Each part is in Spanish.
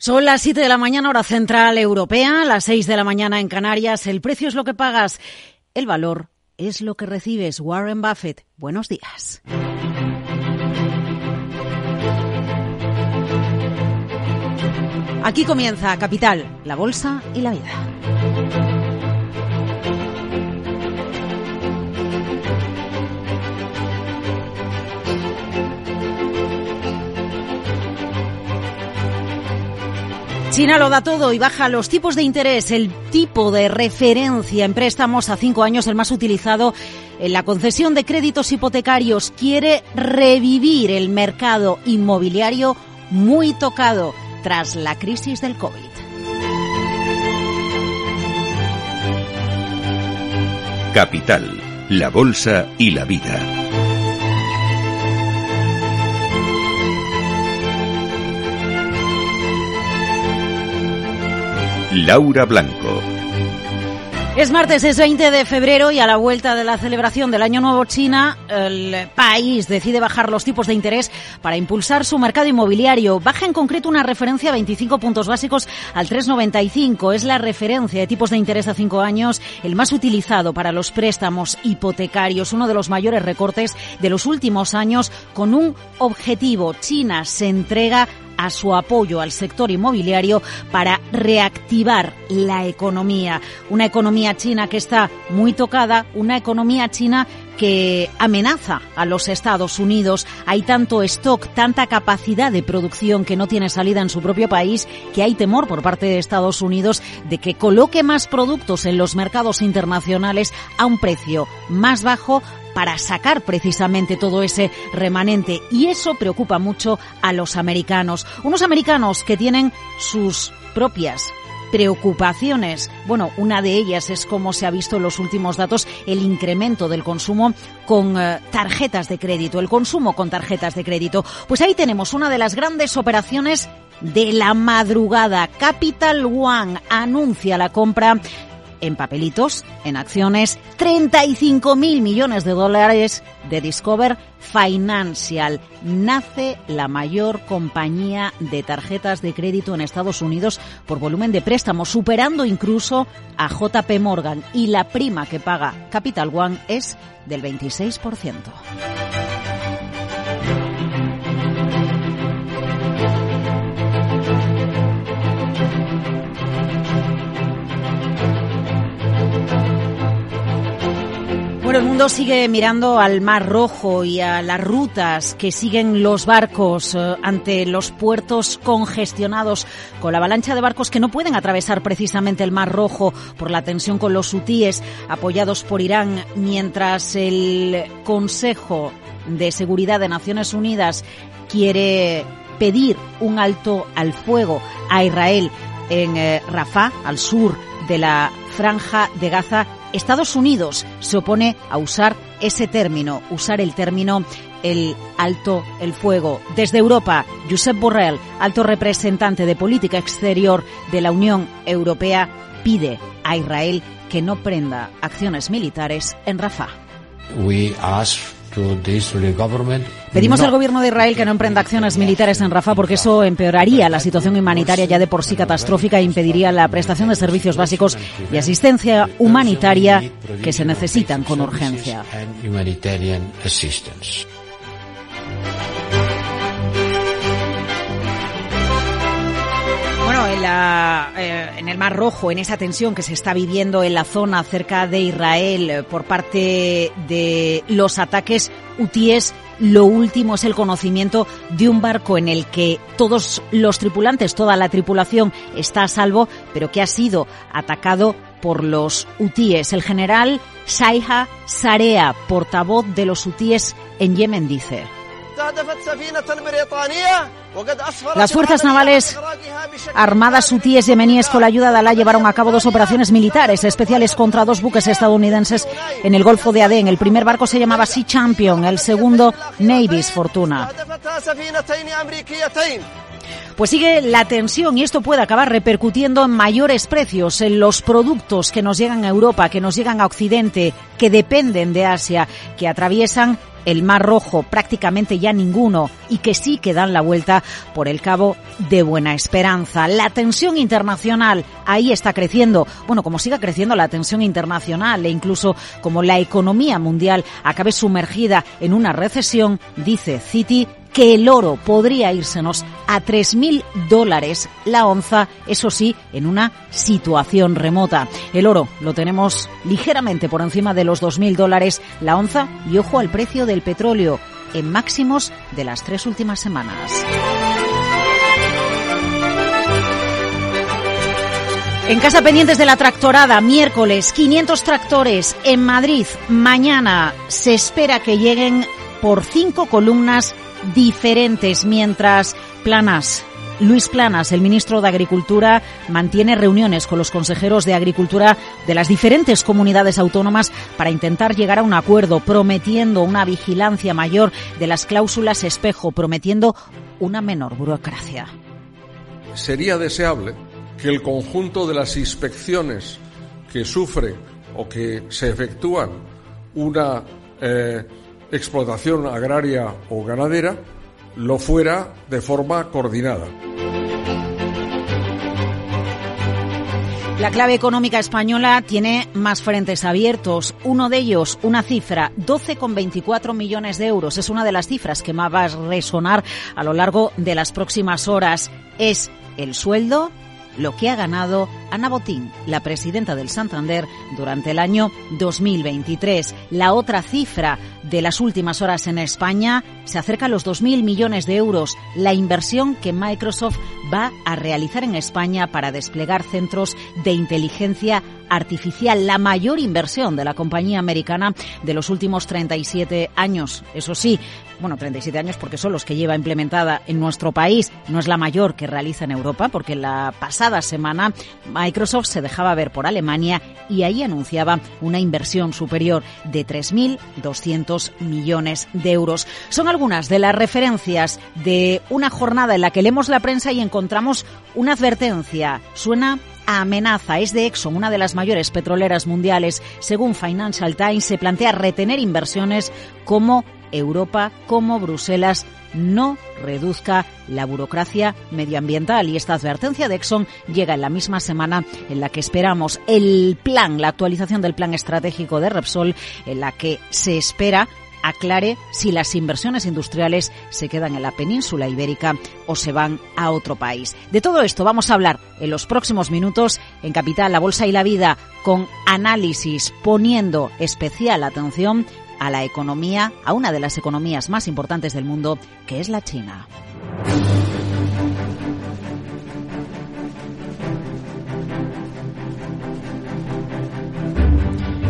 Son las 7 de la mañana, hora central europea, las 6 de la mañana en Canarias. El precio es lo que pagas, el valor es lo que recibes. Warren Buffett, buenos días. Aquí comienza Capital, la Bolsa y la Vida. China lo da todo y baja los tipos de interés, el tipo de referencia en préstamos a cinco años, el más utilizado en la concesión de créditos hipotecarios, quiere revivir el mercado inmobiliario muy tocado tras la crisis del COVID. Capital, la Bolsa y la Vida. Laura Blanco. Es martes, es 20 de febrero y a la vuelta de la celebración del Año Nuevo China, el país decide bajar los tipos de interés para impulsar su mercado inmobiliario. Baja en concreto una referencia a 25 puntos básicos al 3,95. Es la referencia de tipos de interés a cinco años, el más utilizado para los préstamos hipotecarios, uno de los mayores recortes de los últimos años con un objetivo. China se entrega a su apoyo al sector inmobiliario para reactivar la economía. Una economía china que está muy tocada, una economía china que amenaza a los Estados Unidos. Hay tanto stock, tanta capacidad de producción que no tiene salida en su propio país, que hay temor por parte de Estados Unidos de que coloque más productos en los mercados internacionales a un precio más bajo para sacar precisamente todo ese remanente. Y eso preocupa mucho a los americanos. Unos americanos que tienen sus propias preocupaciones. Bueno, una de ellas es como se ha visto en los últimos datos el incremento del consumo con eh, tarjetas de crédito, el consumo con tarjetas de crédito. Pues ahí tenemos una de las grandes operaciones de la madrugada. Capital One anuncia la compra en papelitos, en acciones, 35 mil millones de dólares de Discover Financial. Nace la mayor compañía de tarjetas de crédito en Estados Unidos por volumen de préstamos, superando incluso a JP Morgan. Y la prima que paga Capital One es del 26%. Bueno, el mundo sigue mirando al Mar Rojo y a las rutas que siguen los barcos eh, ante los puertos congestionados con la avalancha de barcos que no pueden atravesar precisamente el Mar Rojo por la tensión con los hutíes apoyados por Irán, mientras el Consejo de Seguridad de Naciones Unidas quiere pedir un alto al fuego a Israel en eh, Rafah, al sur de la franja de Gaza Estados Unidos se opone a usar ese término, usar el término el alto el fuego. Desde Europa, Josep Borrell, alto representante de política exterior de la Unión Europea, pide a Israel que no prenda acciones militares en Rafah. Pedimos al gobierno de Israel que no emprenda acciones militares en Rafah porque eso empeoraría la situación humanitaria ya de por sí catastrófica e impediría la prestación de servicios básicos y asistencia humanitaria que se necesitan con urgencia. Eh, en, el Mar Rojo, en esa tensión que se está viviendo en la zona cerca de Israel eh, por parte de los ataques hutíes, lo último es el conocimiento de un barco en el que todos los tripulantes, toda la tripulación está a salvo, pero que ha sido atacado por los hutíes. El general Saiha Sarea, portavoz de los hutíes en Yemen, dice. Las fuerzas navales armadas hutíes yemeníes con la ayuda de Alá llevaron a cabo dos operaciones militares especiales contra dos buques estadounidenses en el Golfo de Adén. El primer barco se llamaba Sea Champion, el segundo Navy's Fortuna. Pues sigue la tensión y esto puede acabar repercutiendo en mayores precios en los productos que nos llegan a Europa, que nos llegan a Occidente, que dependen de Asia, que atraviesan el Mar Rojo, prácticamente ya ninguno, y que sí que dan la vuelta por el Cabo de Buena Esperanza. La tensión internacional ahí está creciendo. Bueno, como siga creciendo la tensión internacional e incluso como la economía mundial acabe sumergida en una recesión, dice Citi que el oro podría írsenos a 3.000 dólares la onza, eso sí, en una situación remota. El oro lo tenemos ligeramente por encima de los 2.000 dólares la onza y ojo al precio del petróleo en máximos de las tres últimas semanas. En casa pendientes de la tractorada, miércoles, 500 tractores en Madrid. Mañana se espera que lleguen por cinco columnas diferentes, mientras Planas, Luis Planas, el ministro de Agricultura, mantiene reuniones con los consejeros de Agricultura de las diferentes comunidades autónomas para intentar llegar a un acuerdo, prometiendo una vigilancia mayor de las cláusulas espejo, prometiendo una menor burocracia. Sería deseable que el conjunto de las inspecciones que sufre o que se efectúan una eh, explotación agraria o ganadera lo fuera de forma coordinada. La clave económica española tiene más frentes abiertos. Uno de ellos, una cifra, 12,24 millones de euros. Es una de las cifras que más va a resonar a lo largo de las próximas horas. Es el sueldo lo que ha ganado Ana Botín, la presidenta del Santander, durante el año 2023. La otra cifra de las últimas horas en España se acerca a los 2.000 millones de euros, la inversión que Microsoft va a realizar en España para desplegar centros de inteligencia artificial, la mayor inversión de la compañía americana de los últimos 37 años. Eso sí, bueno, 37 años porque son los que lleva implementada en nuestro país, no es la mayor que realiza en Europa, porque la pasada semana Microsoft se dejaba ver por Alemania y ahí anunciaba una inversión superior de 3.200 millones de euros. Son algunas de las referencias de una jornada en la que leemos la prensa y encontramos una advertencia. Suena amenaza. Es de Exxon, una de las mayores petroleras mundiales. Según Financial Times, se plantea retener inversiones como Europa como Bruselas no reduzca la burocracia medioambiental. Y esta advertencia de Exxon llega en la misma semana en la que esperamos el plan, la actualización del plan estratégico de Repsol, en la que se espera aclare si las inversiones industriales se quedan en la península ibérica o se van a otro país. De todo esto vamos a hablar en los próximos minutos en Capital, la Bolsa y la Vida, con análisis poniendo especial atención a la economía, a una de las economías más importantes del mundo, que es la China.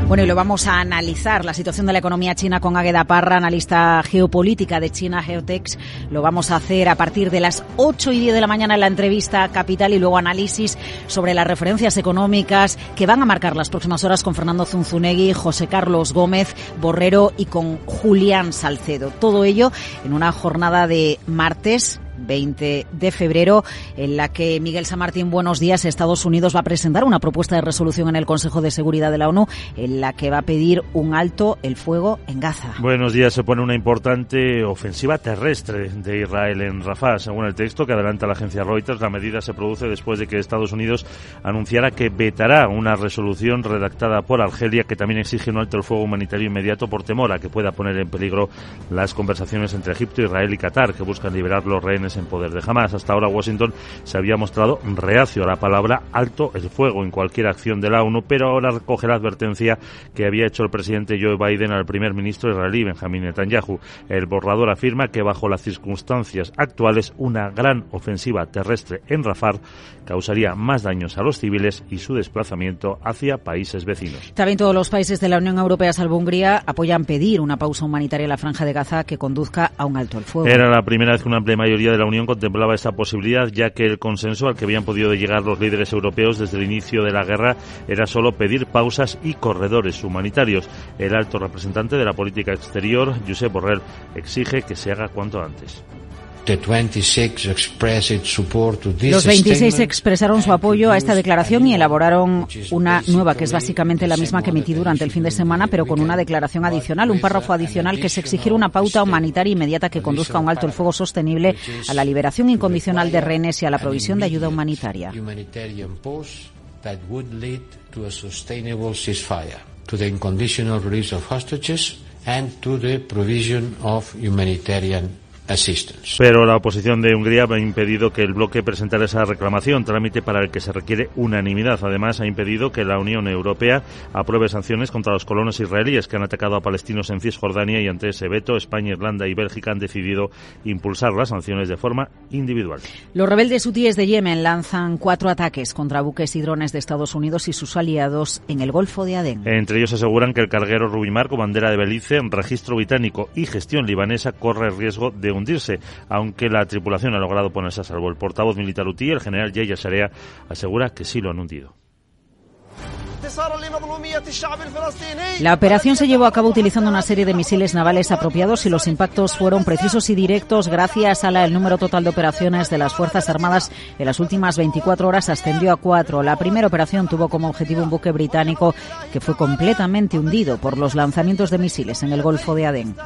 Bueno, y lo vamos a analizar, la situación de la economía china con Águeda Parra, analista geopolítica de China Geotex. Lo vamos a hacer a partir de las 8 y 10 de la mañana en la entrevista Capital y luego análisis sobre las referencias económicas que van a marcar las próximas horas con Fernando Zunzunegui, José Carlos Gómez Borrero y con Julián Salcedo. Todo ello en una jornada de martes 20 de febrero, en la que Miguel San Martín, buenos días, Estados Unidos va a presentar una propuesta de resolución en el Consejo de Seguridad de la ONU en la que va a pedir un alto el fuego en Gaza. Buenos días, se pone una importante ofensiva terrestre de Israel en Rafah. Según el texto que adelanta la agencia Reuters, la medida se produce después de que Estados Unidos anunciara que vetará una resolución redactada por Argelia que también exige un alto el fuego humanitario inmediato por temor a que pueda poner en peligro las conversaciones entre Egipto, Israel y Qatar, que buscan liberar los rehenes en poder de Hamas. Hasta ahora Washington se había mostrado reacio a la palabra alto el fuego en cualquier acción de la ONU, pero ahora recoge la advertencia que había hecho el presidente Joe Biden al primer ministro israelí Benjamin Netanyahu. El borrador afirma que bajo las circunstancias actuales una gran ofensiva terrestre en Rafah causaría más daños a los civiles y su desplazamiento hacia países vecinos. También todos los países de la Unión Europea, salvo Hungría, apoyan pedir una pausa humanitaria en la franja de Gaza que conduzca a un alto el fuego. Era la primera vez que una amplia mayoría de la Unión contemplaba esta posibilidad, ya que el consenso al que habían podido llegar los líderes europeos desde el inicio de la guerra era solo pedir pausas y corredores humanitarios. El alto representante de la política exterior, Josep Borrell, exige que se haga cuanto antes. Los 26 expresaron su apoyo a esta declaración y elaboraron una nueva, que es básicamente la misma que emití durante el fin de semana, pero con una declaración adicional, un párrafo adicional que es exigir una pauta humanitaria inmediata que conduzca a un alto el fuego sostenible, a la liberación incondicional de rehenes y a la provisión de ayuda humanitaria. Humanitarian Pero la oposición de Hungría ha impedido que el bloque presentara esa reclamación, trámite para el que se requiere unanimidad. Además, ha impedido que la Unión Europea apruebe sanciones contra los colonos israelíes que han atacado a palestinos en Cisjordania y ante ese veto, España, Irlanda y Bélgica han decidido impulsar las sanciones de forma individual. Los rebeldes hutíes de Yemen lanzan cuatro ataques contra buques y drones de Estados Unidos y sus aliados en el Golfo de Adén. Entre ellos aseguran que el carguero Rubimar, con bandera de Belice, en registro británico y gestión libanesa, corre el riesgo de hundirse, aunque la tripulación ha logrado ponerse a salvo. El portavoz militar UTI, el general Yaya Sarea, asegura que sí lo han hundido. La operación se llevó a cabo utilizando una serie de misiles navales apropiados y los impactos fueron precisos y directos gracias a la el número total de operaciones de las Fuerzas Armadas en las últimas 24 horas ascendió a cuatro. La primera operación tuvo como objetivo un buque británico que fue completamente hundido por los lanzamientos de misiles en el Golfo de Adén.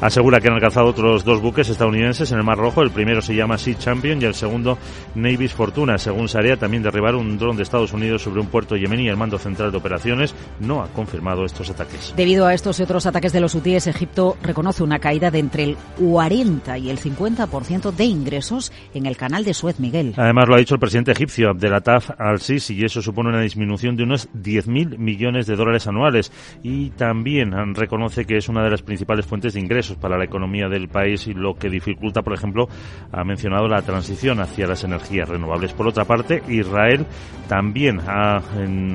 Asegura que han alcanzado otros dos buques estadounidenses en el Mar Rojo. El primero se llama Sea Champion y el segundo Navy's Fortuna. Según Sarea, también derribaron un dron de Estados Unidos sobre un puerto yemení. El mando central de operaciones no ha confirmado estos ataques. Debido a estos y otros ataques de los hutíes, Egipto reconoce una caída de entre el 40 y el 50% de ingresos en el canal de Suez Miguel. Además, lo ha dicho el presidente egipcio Abdelataf al-Sisi y eso supone una disminución de unos 10.000 millones de dólares anuales. Y también reconoce que es una de las principales fuentes de ingresos para la economía del país y lo que dificulta, por ejemplo, ha mencionado la transición hacia las energías renovables. Por otra parte, Israel también ha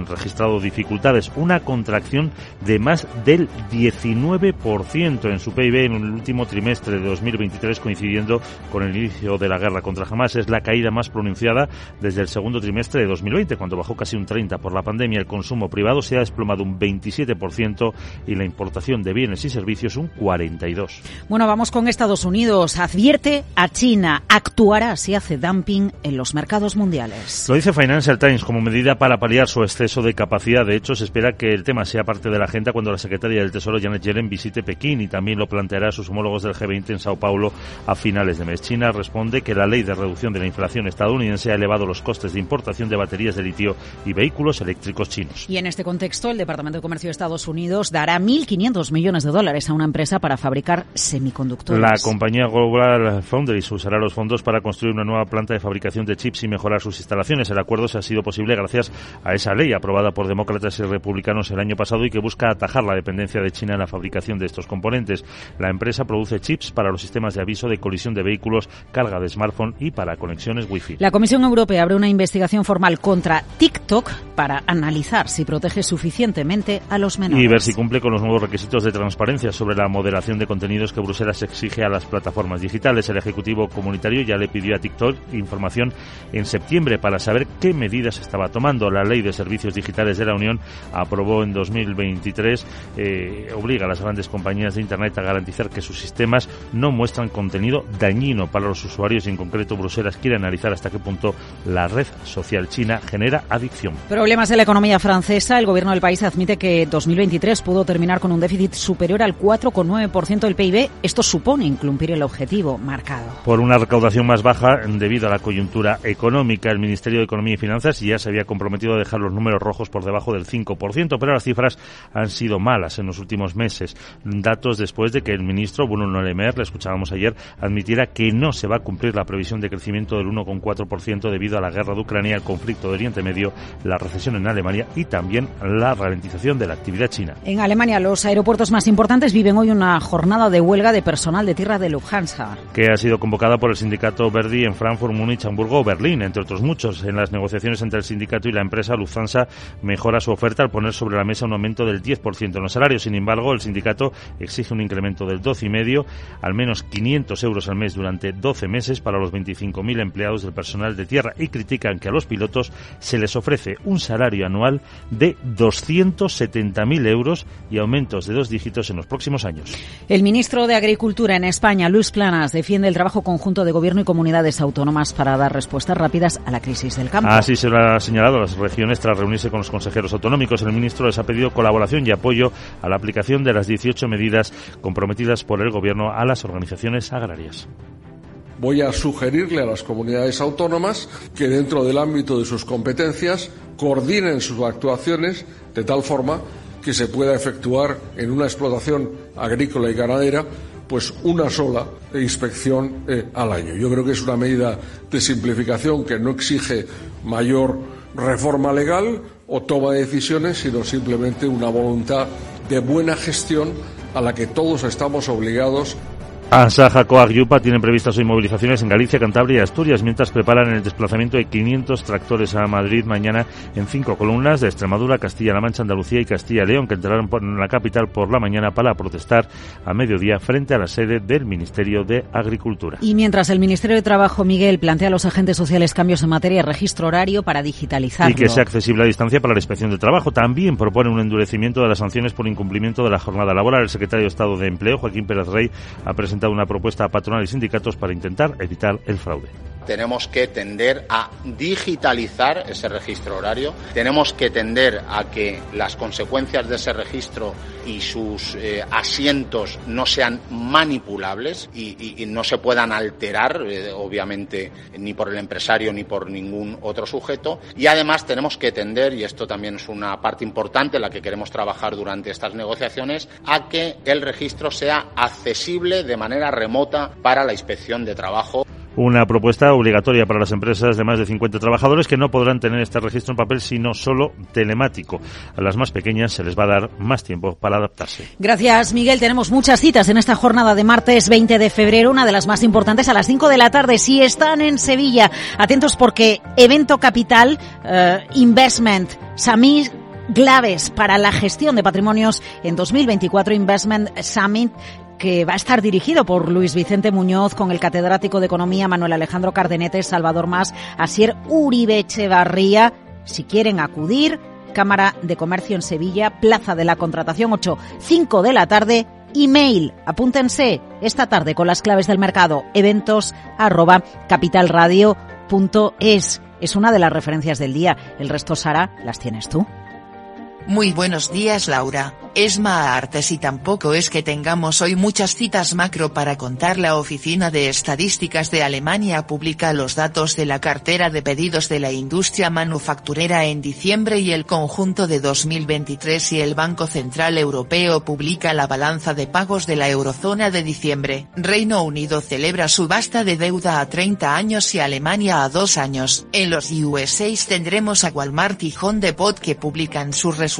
registrado dificultades, una contracción de más del 19% en su PIB en el último trimestre de 2023, coincidiendo con el inicio de la guerra contra Hamas. Es la caída más pronunciada desde el segundo trimestre de 2020, cuando bajó casi un 30% por la pandemia. El consumo privado se ha desplomado un 27% y la importación de bienes y servicios un 42%. Bueno, vamos con Estados Unidos. Advierte a China, actuará si hace dumping en los mercados mundiales. Lo dice Financial Times como medida para paliar su exceso de capacidad. De hecho, se espera que el tema sea parte de la agenda cuando la secretaria del Tesoro, Janet Yellen, visite Pekín y también lo planteará a sus homólogos del G20 en Sao Paulo a finales de mes. China responde que la ley de reducción de la inflación estadounidense ha elevado los costes de importación de baterías de litio y vehículos eléctricos chinos. Y en este contexto, el Departamento de Comercio de Estados Unidos dará 1.500 millones de dólares a una empresa para fabricar semiconductores. La compañía Global Foundries usará los fondos para construir una nueva planta de fabricación de chips y mejorar sus instalaciones. El acuerdo se ha sido posible gracias a esa ley aprobada por demócratas y republicanos el año pasado y que busca atajar la dependencia de China en la fabricación de estos componentes. La empresa produce chips para los sistemas de aviso de colisión de vehículos, carga de smartphone y para conexiones Wi-Fi. La Comisión Europea abre una investigación formal contra TikTok para analizar si protege suficientemente a los menores. Y ver si cumple con los nuevos requisitos de transparencia sobre la moderación de contenido contenidos que Bruselas exige a las plataformas digitales. El Ejecutivo Comunitario ya le pidió a TikTok información en septiembre para saber qué medidas estaba tomando. La Ley de Servicios Digitales de la Unión aprobó en 2023 eh, obliga a las grandes compañías de Internet a garantizar que sus sistemas no muestran contenido dañino para los usuarios y en concreto Bruselas quiere analizar hasta qué punto la red social china genera adicción. Problemas en la economía francesa. El gobierno del país admite que 2023 pudo terminar con un déficit superior al 4,9% del PIB, esto supone incumplir el objetivo marcado. Por una recaudación más baja debido a la coyuntura económica, el Ministerio de Economía y Finanzas ya se había comprometido a dejar los números rojos por debajo del 5%, pero las cifras han sido malas en los últimos meses. Datos después de que el ministro Bruno Le Maire, le escuchábamos ayer, admitiera que no se va a cumplir la previsión de crecimiento del 1,4% debido a la guerra de Ucrania, el conflicto de Oriente Medio, la recesión en Alemania y también la ralentización de la actividad china. En Alemania, los aeropuertos más importantes viven hoy una jornada jornada de huelga de personal de tierra de Lufthansa. Que ha sido convocada por el sindicato Verdi en Frankfurt, Múnich, Hamburgo o Berlín, entre otros muchos. En las negociaciones entre el sindicato y la empresa, Lufthansa mejora su oferta al poner sobre la mesa un aumento del 10% en los salarios. Sin embargo, el sindicato exige un incremento del 12,5, al menos 500 euros al mes durante 12 meses para los 25.000 empleados del personal de tierra y critican que a los pilotos se les ofrece un salario anual de 270.000 euros y aumentos de dos dígitos en los próximos años. El ministro de Agricultura en España, Luis Planas, defiende el trabajo conjunto de gobierno y comunidades autónomas para dar respuestas rápidas a la crisis del campo. Así se lo ha señalado las regiones tras reunirse con los consejeros autonómicos. El ministro les ha pedido colaboración y apoyo a la aplicación de las 18 medidas comprometidas por el gobierno a las organizaciones agrarias voy a sugerirle a las comunidades autónomas que dentro del ámbito de sus competencias coordinen sus actuaciones de tal forma que se pueda efectuar en una explotación agrícola y ganadera pues una sola inspección eh, al año. Yo creo que es una medida de simplificación que no exige mayor reforma legal o toma de decisiones, sino simplemente una voluntad de buena gestión a la que todos estamos obligados Asaja, Coag y UPA tienen previstas hoy movilizaciones en Galicia, Cantabria y Asturias, mientras preparan el desplazamiento de 500 tractores a Madrid mañana en cinco columnas de Extremadura, Castilla-La Mancha, Andalucía y Castilla-León, que entrarán en la capital por la mañana para protestar a mediodía frente a la sede del Ministerio de Agricultura. Y mientras el Ministerio de Trabajo, Miguel, plantea a los agentes sociales cambios en materia de registro horario para digitalizarlo. Y que sea accesible a distancia para la inspección de trabajo. También propone un endurecimiento de las sanciones por incumplimiento de la jornada laboral. El secretario de Estado de Empleo, Joaquín Pérez Rey, ha presentado una propuesta a patronal y sindicatos para intentar evitar el fraude tenemos que tender a digitalizar ese registro horario, tenemos que tender a que las consecuencias de ese registro y sus eh, asientos no sean manipulables y, no se puedan alterar, eh, obviamente, ni por el empresario ni por ningún otro sujeto. Y además tenemos que tender, y esto también es una parte importante en la que queremos trabajar durante estas negociaciones, a que el registro sea accesible de manera remota para la inspección de trabajo una propuesta obligatoria para las empresas de más de 50 trabajadores que no podrán tener este registro en papel sino solo telemático. A las más pequeñas se les va a dar más tiempo para adaptarse. Gracias, Miguel. Tenemos muchas citas en esta jornada de martes 20 de febrero, una de las más importantes a las 5 de la tarde. Si están en Sevilla, atentos porque evento capital, eh, investment, Samir claves para la gestión de patrimonios en 2024 Investment Summit que va a estar dirigido por Luis Vicente Muñoz con el catedrático de Economía Manuel Alejandro Cardenete, Salvador Más, Asier Uribe Echevarría. Si quieren acudir, Cámara de Comercio en Sevilla, Plaza de la Contratación 8, 5 de la tarde, email, apúntense esta tarde con las claves del mercado, eventos arroba capitalradio.es. Es una de las referencias del día. El resto, Sara, las tienes tú. Muy buenos días Laura. Es Artes y tampoco es que tengamos hoy muchas citas macro para contar. La Oficina de Estadísticas de Alemania publica los datos de la cartera de pedidos de la industria manufacturera en diciembre y el conjunto de 2023 y el Banco Central Europeo publica la balanza de pagos de la eurozona de diciembre. Reino Unido celebra subasta de deuda a 30 años y Alemania a 2 años. En los USA tendremos a Walmart y Home Depot que publican sus resultados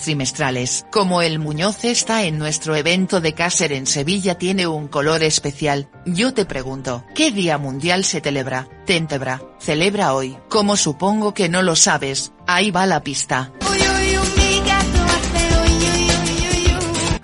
trimestrales. Como el Muñoz está en nuestro evento de Cácer en Sevilla tiene un color especial, yo te pregunto, ¿qué día mundial se celebra? Tentebra, celebra hoy, como supongo que no lo sabes, ahí va la pista.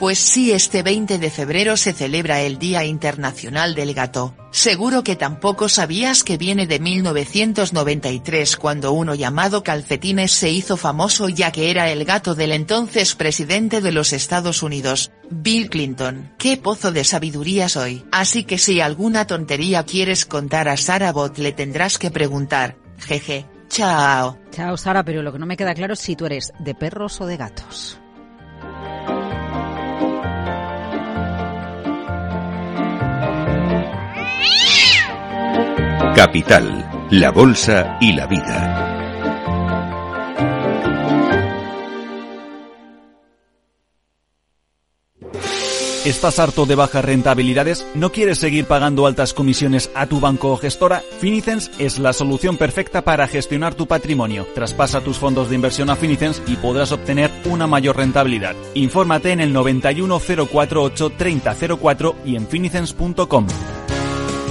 Pues sí, este 20 de febrero se celebra el Día Internacional del Gato. Seguro que tampoco sabías que viene de 1993 cuando uno llamado Calcetines se hizo famoso ya que era el gato del entonces presidente de los Estados Unidos, Bill Clinton. Qué pozo de sabiduría soy. Así que si alguna tontería quieres contar a Sara Bot le tendrás que preguntar. Jeje. Chao. Chao Sara, pero lo que no me queda claro es si tú eres de perros o de gatos. Capital, la Bolsa y la Vida. ¿Estás harto de bajas rentabilidades? ¿No quieres seguir pagando altas comisiones a tu banco o gestora? Finicens es la solución perfecta para gestionar tu patrimonio. Traspasa tus fondos de inversión a Finicens y podrás obtener una mayor rentabilidad. Infórmate en el 91 048 3004 y en finicens.com.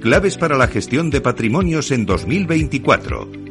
claves para la gestión de patrimonios en 2024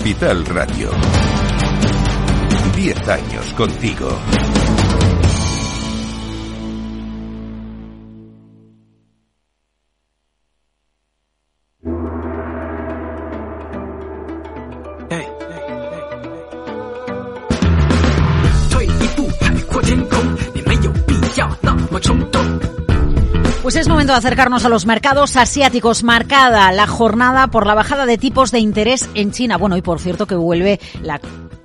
Capital Radio. Diez años contigo. Pues es momento de acercarnos a los mercados asiáticos. Marcada la jornada por la bajada de tipos de interés en China. Bueno, y por cierto que vuelve la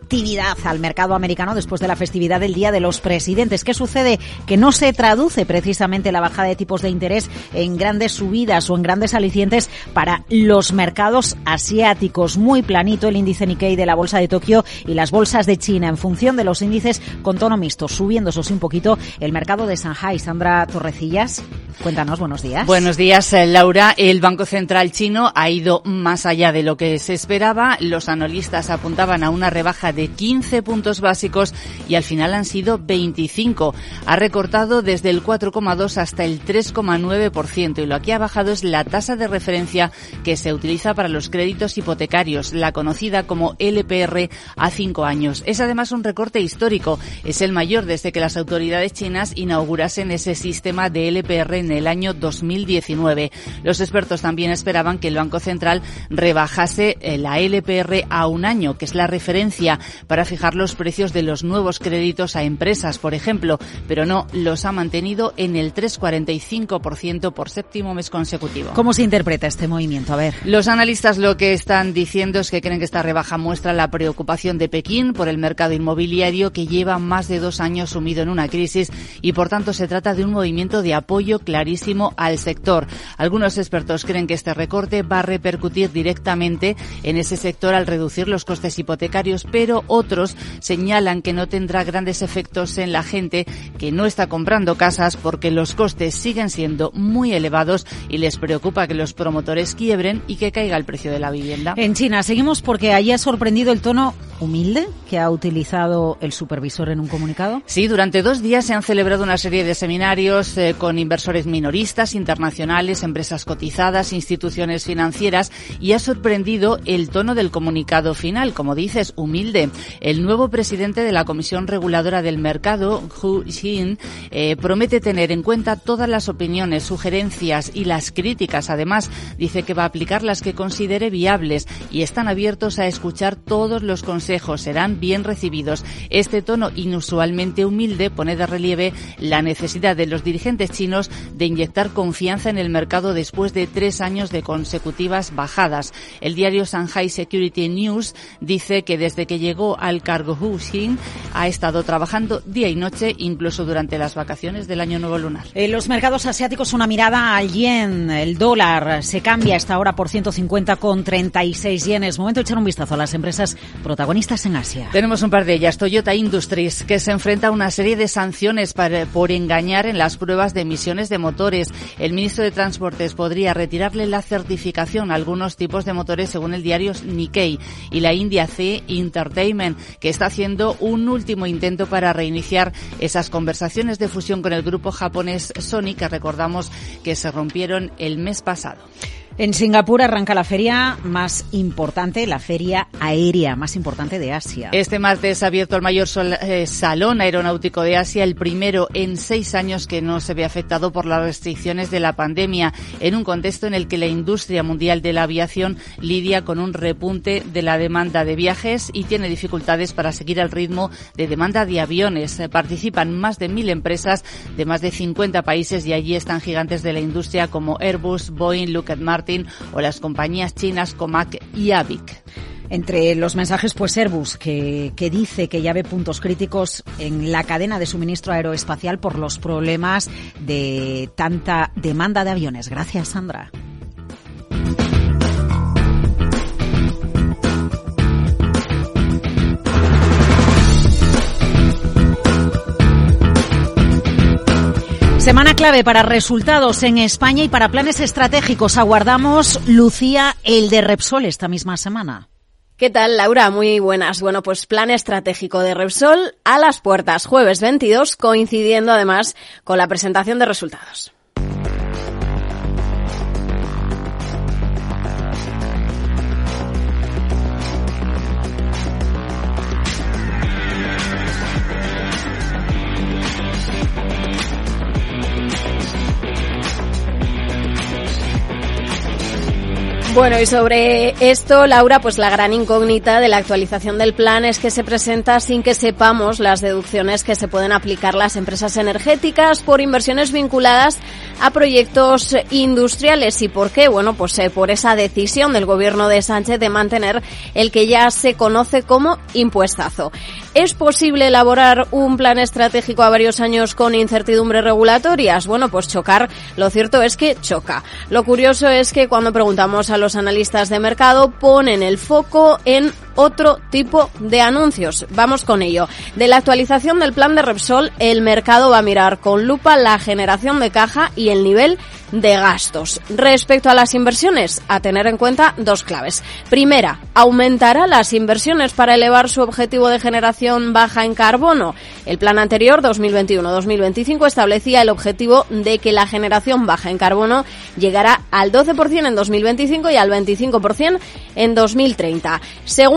actividad al mercado americano después de la festividad del Día de los Presidentes. ¿Qué sucede? Que no se traduce precisamente la bajada de tipos de interés en grandes subidas o en grandes alicientes para los mercados asiáticos. Muy planito el índice Nikkei de la Bolsa de Tokio y las bolsas de China en función de los índices con tono mixto, subiendo eso sí un poquito el mercado de Shanghai. Sandra Torrecillas, cuéntanos, buenos días. Buenos días, eh, Laura. El Banco Central chino ha ido más allá de lo que se esperaba. Los analistas apuntaban a una rebaja de 15 puntos básicos y al final han sido 25. Ha recortado desde el 4,2 hasta el 3,9% y lo que ha bajado es la tasa de referencia que se utiliza para los créditos hipotecarios, la conocida como LPR a cinco años. Es además un recorte histórico. Es el mayor desde que las autoridades chinas inaugurasen ese sistema de LPR en el año 2019. Los expertos también esperaban que el Banco Central rebajase eh, la LPR a un año, que es la referencia para fijar los precios de los nuevos créditos a empresas, por ejemplo, pero no los ha mantenido en el 3,45% por séptimo mes consecutivo. ¿Cómo se interpreta este movimiento? A ver. Los analistas lo que están diciendo es que creen que esta rebaja muestra la preocupación de Pekín por el mercado inmobiliario que lleva más de dos años sumido en una crisis y por tanto se trata de un movimiento de apoyo clarísimo al sector. Algunos expertos creen que este recorte va a repercutir directamente en ese sector al reducir los costes hipotecarios, pero otros señalan que no tendrá grandes efectos en la gente que no está comprando casas porque los costes siguen siendo muy elevados y les preocupa que los promotores quiebren y que caiga el precio de la vivienda. En China seguimos porque allí ha sorprendido el tono humilde que ha utilizado el supervisor en un comunicado. Sí, durante dos días se han celebrado una serie de seminarios eh, con inversores minoristas, internacionales, empresas cotizadas, instituciones financieras y ha sorprendido el tono del comunicado final, como dices, humilde. El nuevo presidente de la Comisión Reguladora del Mercado, Hu Xin, eh, promete tener en cuenta todas las opiniones, sugerencias y las críticas. Además, dice que va a aplicar las que considere viables y están abiertos a escuchar todos los consejos. Serán bien recibidos. Este tono inusualmente humilde pone de relieve la necesidad de los dirigentes chinos de inyectar confianza en el mercado después de tres años de consecutivas bajadas. El diario Shanghai Security News dice que desde que llegó al cargo Hu Xin ha estado trabajando día y noche, incluso durante las vacaciones del año nuevo lunar. En los mercados asiáticos una mirada al yen. El dólar se cambia hasta ahora por 150 con 36 yenes. Momento de echar un vistazo a las empresas protagonistas en Asia. Tenemos un par de ellas. Toyota Industries, que se enfrenta a una serie de sanciones para, por engañar en las pruebas de emisiones de motores. El ministro de Transportes podría retirarle la certificación a algunos tipos de motores según el diario Nikkei. Y la India C Entertainment Que está haciendo un último intento para reiniciar esas conversaciones de fusión con el grupo japonés Sony, que recordamos que se rompieron el mes pasado. En Singapur arranca la feria más importante, la feria aérea más importante de Asia. Este martes ha abierto el mayor eh, salón aeronáutico de Asia, el primero en seis años que no se ve afectado por las restricciones de la pandemia, en un contexto en el que la industria mundial de la aviación lidia con un repunte de la demanda de viajes y tiene dificultades para seguir el ritmo de demanda de aviones. Participan más de mil empresas de más de 50 países y allí están gigantes de la industria como Airbus, Boeing, Lockheed Martin, o las compañías chinas Comac y Avic. Entre los mensajes, pues Airbus, que, que, dice que ya ve puntos críticos en la cadena de suministro aeroespacial por los problemas de tanta demanda de aviones. Gracias, Sandra. Semana clave para resultados en España y para planes estratégicos. Aguardamos, Lucía, el de Repsol esta misma semana. ¿Qué tal, Laura? Muy buenas. Bueno, pues plan estratégico de Repsol a las puertas, jueves 22, coincidiendo además con la presentación de resultados. Bueno, y sobre esto, Laura, pues la gran incógnita de la actualización del plan es que se presenta sin que sepamos las deducciones que se pueden aplicar las empresas energéticas por inversiones vinculadas a proyectos industriales. ¿Y por qué? Bueno, pues eh, por esa decisión del gobierno de Sánchez de mantener el que ya se conoce como impuestazo. ¿Es posible elaborar un plan estratégico a varios años con incertidumbres regulatorias? Bueno, pues chocar, lo cierto es que choca. Lo curioso es que cuando preguntamos a los analistas de mercado ponen el foco en otro tipo de anuncios. Vamos con ello. De la actualización del plan de Repsol, el mercado va a mirar con lupa la generación de caja y el nivel de gastos. Respecto a las inversiones, a tener en cuenta dos claves. Primera, aumentará las inversiones para elevar su objetivo de generación baja en carbono. El plan anterior, 2021-2025, establecía el objetivo de que la generación baja en carbono llegará al 12% en 2025 y al 25% en 2030.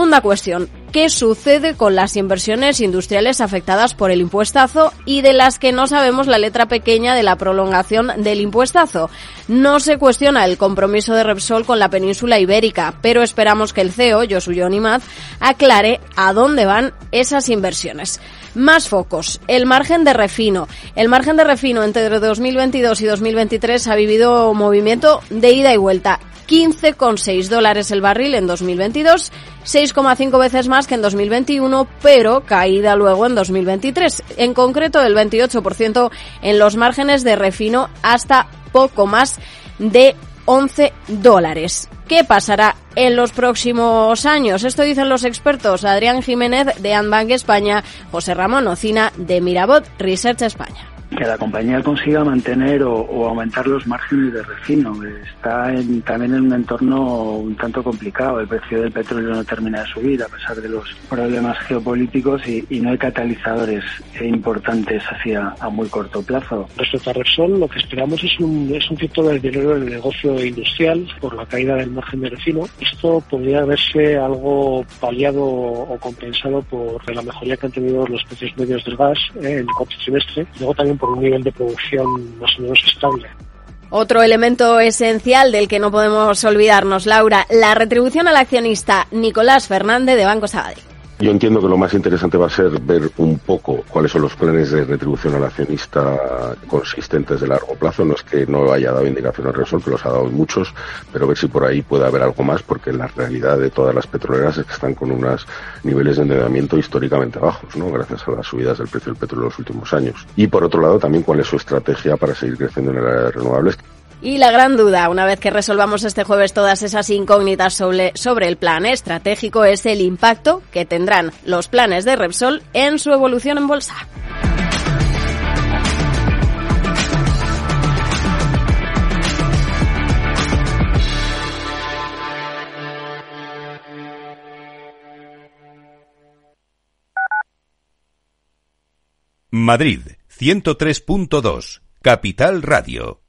Segunda cuestión, qué sucede con las inversiones industriales afectadas por el impuestazo y de las que no sabemos la letra pequeña de la prolongación del impuestazo. No se cuestiona el compromiso de Repsol con la península ibérica, pero esperamos que el CEO, Josu Maz, aclare a dónde van esas inversiones. Más focos. El margen de refino. El margen de refino entre 2022 y 2023 ha vivido movimiento de ida y vuelta 15,6 dólares el barril en 2022, 6,5 veces más que en 2021, pero caída luego en 2023, en concreto del 28% en los márgenes de refino hasta poco más de 11 dólares. ¿Qué pasará en los próximos años? Esto dicen los expertos Adrián Jiménez de Anbank España, José Ramón Ocina de Mirabot Research España que la compañía consiga mantener o, aumentar los márgenes de refino. Está también en un entorno un tanto complicado. El precio del petróleo no termina de subir a pesar de los problemas geopolíticos y, no hay catalizadores importantes hacia a muy corto plazo. Respecto a Repsol, lo que esperamos es un, es un cierto dinero en el negocio industrial por la caída del margen de refino. Esto podría verse algo paliado o compensado por la mejoría que han tenido los precios medios del gas eh, en el cuarto trimestre. Luego también por un nivel de producción más o menos estable. Otro elemento esencial del que no podemos olvidarnos, Laura, la retribución al accionista Nicolás Fernández de Banco Sabadell. Yo entiendo que lo más interesante va a ser ver un poco cuáles son los planes de retribución al accionista consistentes de largo plazo. No es que no haya dado indicaciones Repsol, que los ha dado muchos, pero ver si por ahí puede haber algo más, porque la realidad de todas las petroleras es que están con unos niveles de endeudamiento históricamente bajos, ¿no? Gracias a las subidas del precio del petróleo en los últimos años. Y por otro lado, también cuál es su estrategia para seguir creciendo en el área de renovables. Y la gran duda, una vez que resolvamos este jueves todas esas incógnitas sobre, sobre, el plan estratégico, es el impacto que tendrán los planes de Repsol en su evolución en bolsa. Madrid, 103.2, Capital Radio.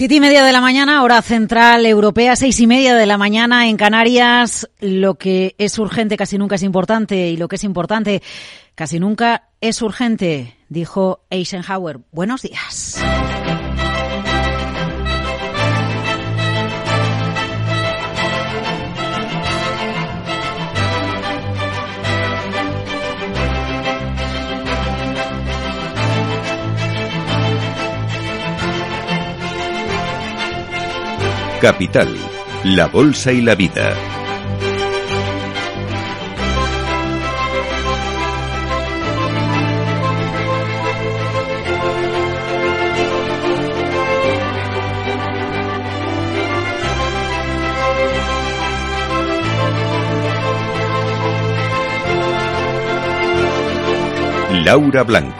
Siete y media de la mañana, hora central europea, seis y media de la mañana en Canarias. Lo que es urgente casi nunca es importante y lo que es importante casi nunca es urgente, dijo Eisenhower. Buenos días. Capital, la Bolsa y la Vida. Laura Blanco.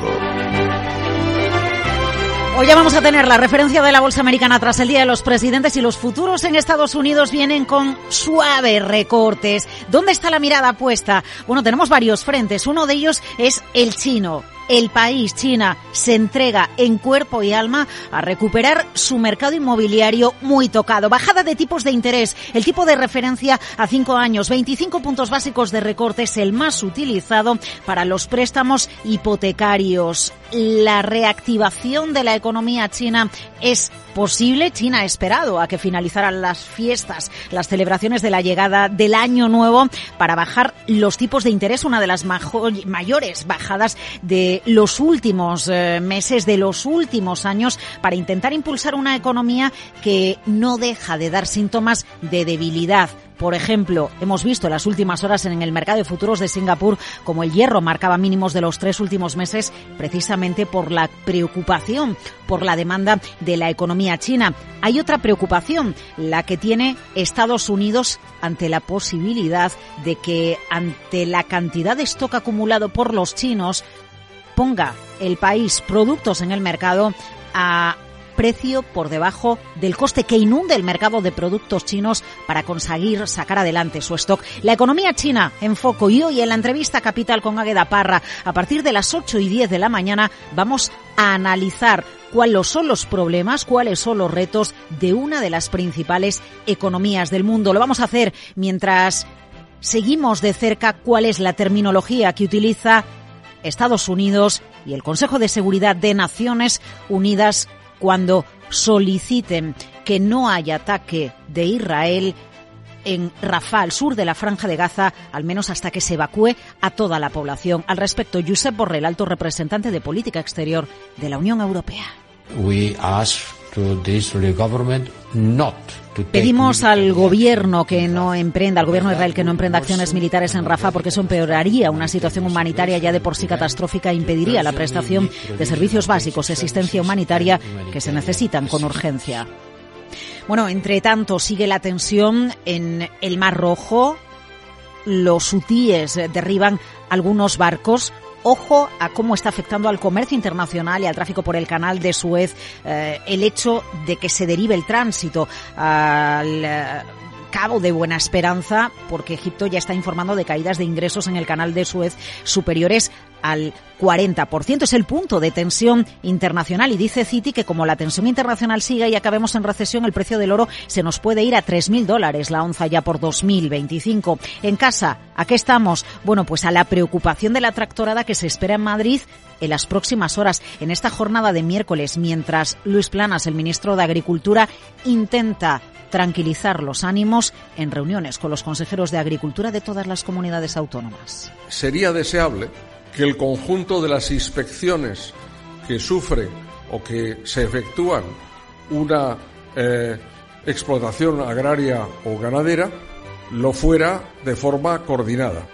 Hoy ya vamos a tener la referencia de la bolsa americana tras el Día de los Presidentes y los futuros en Estados Unidos vienen con suaves recortes. ¿Dónde está la mirada puesta? Bueno, tenemos varios frentes. Uno de ellos es el chino el país, China, se entrega en cuerpo y alma a recuperar su mercado inmobiliario muy tocado. Bajada de tipos de interés, el tipo de referencia a cinco años, 25 puntos básicos de recorte es el más utilizado para los préstamos hipotecarios. La reactivación de la economía china es posible. China ha esperado a que finalizaran las fiestas, las celebraciones de la llegada del año nuevo para bajar los tipos de interés, una de las mayores bajadas de los últimos eh, meses, de los últimos años, para intentar impulsar una economía que no deja de dar síntomas de debilidad por ejemplo, hemos visto las últimas horas en el mercado de futuros de Singapur como el hierro marcaba mínimos de los tres últimos meses precisamente por la preocupación por la demanda de la economía china. Hay otra preocupación, la que tiene Estados Unidos ante la posibilidad de que ante la cantidad de stock acumulado por los chinos ponga el país productos en el mercado a precio por debajo del coste que inunde el mercado de productos chinos para conseguir sacar adelante su stock. La economía china en foco y hoy en la entrevista Capital con Águeda Parra a partir de las 8 y 10 de la mañana vamos a analizar cuáles son los problemas, cuáles son los retos de una de las principales economías del mundo. Lo vamos a hacer mientras seguimos de cerca cuál es la terminología que utiliza Estados Unidos y el Consejo de Seguridad de Naciones Unidas cuando soliciten que no haya ataque de Israel en Rafah, al sur de la Franja de Gaza, al menos hasta que se evacúe a toda la población. Al respecto, Josep Borrell, alto representante de política exterior de la Unión Europea. Pedimos al gobierno que no emprenda, al gobierno de Israel que no emprenda acciones militares en Rafah porque eso empeoraría una situación humanitaria ya de por sí catastrófica e impediría la prestación de servicios básicos, existencia humanitaria que se necesitan con urgencia. Bueno, entre tanto sigue la tensión en el Mar Rojo. Los hutíes derriban algunos barcos Ojo a cómo está afectando al comercio internacional y al tráfico por el canal de Suez eh, el hecho de que se derive el tránsito al eh, Cabo de Buena Esperanza, porque Egipto ya está informando de caídas de ingresos en el canal de Suez superiores al 40%. Es el punto de tensión internacional y dice Citi que como la tensión internacional siga y acabemos en recesión, el precio del oro se nos puede ir a 3.000 dólares la onza ya por 2025. En casa, ¿a qué estamos? Bueno, pues a la preocupación de la tractorada que se espera en Madrid en las próximas horas, en esta jornada de miércoles, mientras Luis Planas, el ministro de Agricultura, intenta tranquilizar los ánimos en reuniones con los consejeros de Agricultura de todas las comunidades autónomas. Sería deseable que el conjunto de las inspecciones que sufre o que se efectúan una eh, explotación agraria o ganadera lo fuera de forma coordinada.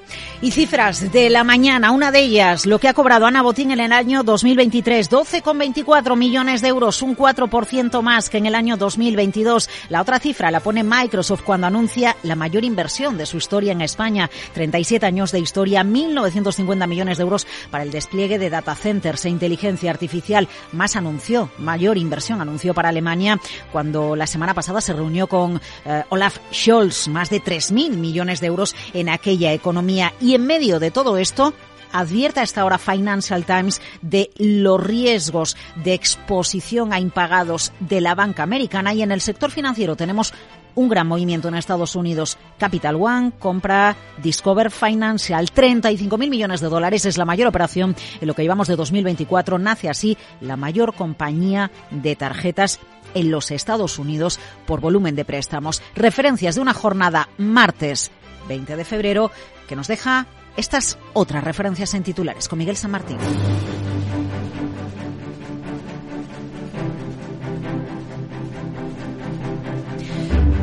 Y cifras de la mañana, una de ellas, lo que ha cobrado Ana Botín en el año 2023, 12,24 millones de euros, un 4% más que en el año 2022. La otra cifra la pone Microsoft cuando anuncia la mayor inversión de su historia en España, 37 años de historia, 1.950 millones de euros para el despliegue de data centers e inteligencia artificial. Más anunció, mayor inversión anunció para Alemania cuando la semana pasada se reunió con eh, Olaf Scholz, más de 3.000 millones de euros en aquella economía. Y en medio de todo esto, advierta esta hora Financial Times de los riesgos de exposición a impagados de la banca americana y en el sector financiero tenemos un gran movimiento en Estados Unidos. Capital One compra Discover Financial, 35 mil millones de dólares. Es la mayor operación en lo que llevamos de 2024. Nace así la mayor compañía de tarjetas en los Estados Unidos por volumen de préstamos. Referencias de una jornada martes 20 de febrero que nos deja estas otras referencias en titulares con Miguel San Martín.